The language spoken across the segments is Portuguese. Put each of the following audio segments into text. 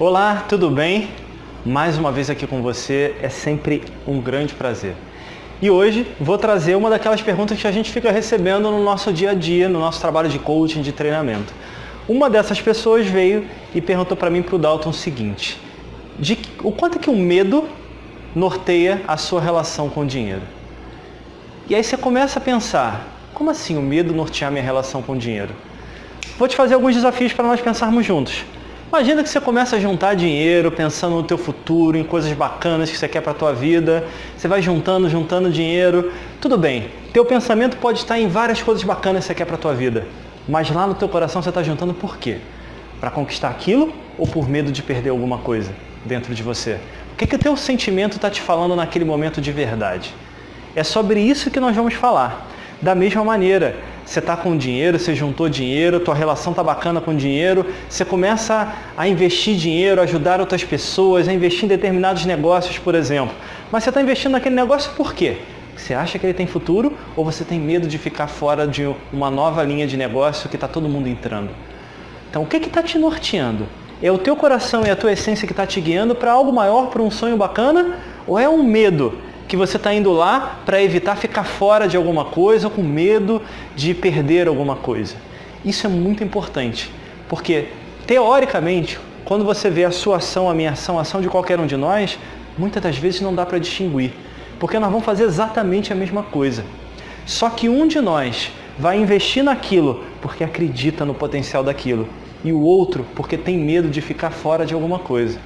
Olá, tudo bem? Mais uma vez aqui com você, é sempre um grande prazer. E hoje vou trazer uma daquelas perguntas que a gente fica recebendo no nosso dia a dia, no nosso trabalho de coaching, de treinamento. Uma dessas pessoas veio e perguntou para mim, para o Dalton, o seguinte: de, o quanto é que o medo norteia a sua relação com o dinheiro? E aí você começa a pensar, como assim o medo nortear minha relação com o dinheiro? Vou te fazer alguns desafios para nós pensarmos juntos. Imagina que você começa a juntar dinheiro, pensando no teu futuro, em coisas bacanas que você quer para a tua vida. Você vai juntando, juntando dinheiro. Tudo bem. Teu pensamento pode estar em várias coisas bacanas que você quer para a tua vida. Mas lá no teu coração você está juntando por quê? Para conquistar aquilo ou por medo de perder alguma coisa dentro de você? O que, que o teu sentimento está te falando naquele momento de verdade? É sobre isso que nós vamos falar. Da mesma maneira, você está com dinheiro, você juntou dinheiro, tua relação está bacana com dinheiro, você começa a investir dinheiro, ajudar outras pessoas, a investir em determinados negócios, por exemplo. Mas você está investindo naquele negócio por quê? Você acha que ele tem futuro ou você tem medo de ficar fora de uma nova linha de negócio que está todo mundo entrando? Então, o que está te norteando? É o teu coração e a tua essência que está te guiando para algo maior, para um sonho bacana? Ou é um medo que você está indo lá para evitar ficar fora de alguma coisa ou com medo de perder alguma coisa. Isso é muito importante, porque teoricamente, quando você vê a sua ação, a minha ação, a ação de qualquer um de nós, muitas das vezes não dá para distinguir, porque nós vamos fazer exatamente a mesma coisa. Só que um de nós vai investir naquilo porque acredita no potencial daquilo e o outro porque tem medo de ficar fora de alguma coisa.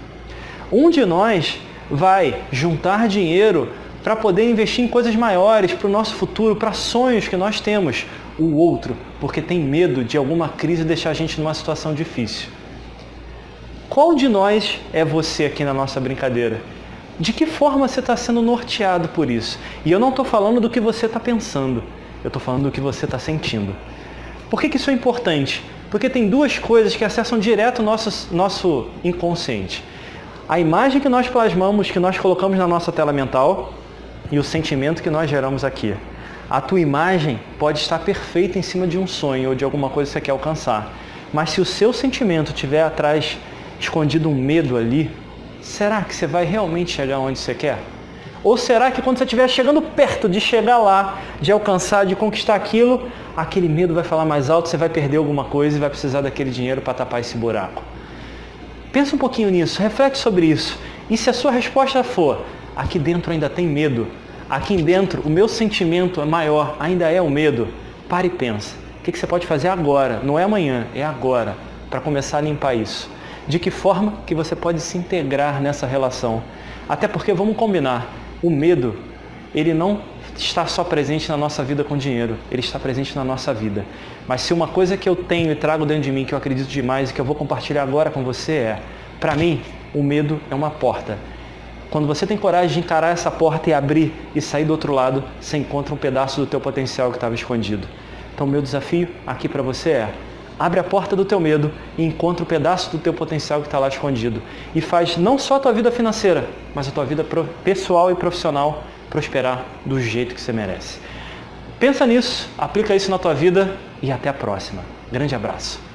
Um de nós vai juntar dinheiro para poder investir em coisas maiores, para o nosso futuro, para sonhos que nós temos. O outro, porque tem medo de alguma crise deixar a gente numa situação difícil. Qual de nós é você aqui na nossa brincadeira? De que forma você está sendo norteado por isso? E eu não estou falando do que você está pensando, eu estou falando do que você está sentindo. Por que, que isso é importante? Porque tem duas coisas que acessam direto o nosso, nosso inconsciente. A imagem que nós plasmamos, que nós colocamos na nossa tela mental, e o sentimento que nós geramos aqui. A tua imagem pode estar perfeita em cima de um sonho ou de alguma coisa que você quer alcançar. Mas se o seu sentimento tiver atrás escondido um medo ali, será que você vai realmente chegar onde você quer? Ou será que quando você estiver chegando perto de chegar lá, de alcançar, de conquistar aquilo, aquele medo vai falar mais alto, você vai perder alguma coisa e vai precisar daquele dinheiro para tapar esse buraco? Pensa um pouquinho nisso, reflete sobre isso. E se a sua resposta for, aqui dentro ainda tem medo, aqui dentro o meu sentimento é maior, ainda é o medo, pare e pensa. O que você pode fazer agora? Não é amanhã, é agora, para começar a limpar isso. De que forma que você pode se integrar nessa relação? Até porque, vamos combinar, o medo, ele não está só presente na nossa vida com dinheiro, ele está presente na nossa vida. Mas se uma coisa que eu tenho e trago dentro de mim, que eu acredito demais e que eu vou compartilhar agora com você é, para mim, o medo é uma porta. Quando você tem coragem de encarar essa porta e abrir e sair do outro lado, você encontra um pedaço do teu potencial que estava escondido. Então, meu desafio aqui para você é: abre a porta do teu medo e encontra o um pedaço do teu potencial que está lá escondido. E faz não só a tua vida financeira, mas a tua vida pessoal e profissional prosperar do jeito que você merece. Pensa nisso, aplica isso na tua vida e até a próxima. Grande abraço.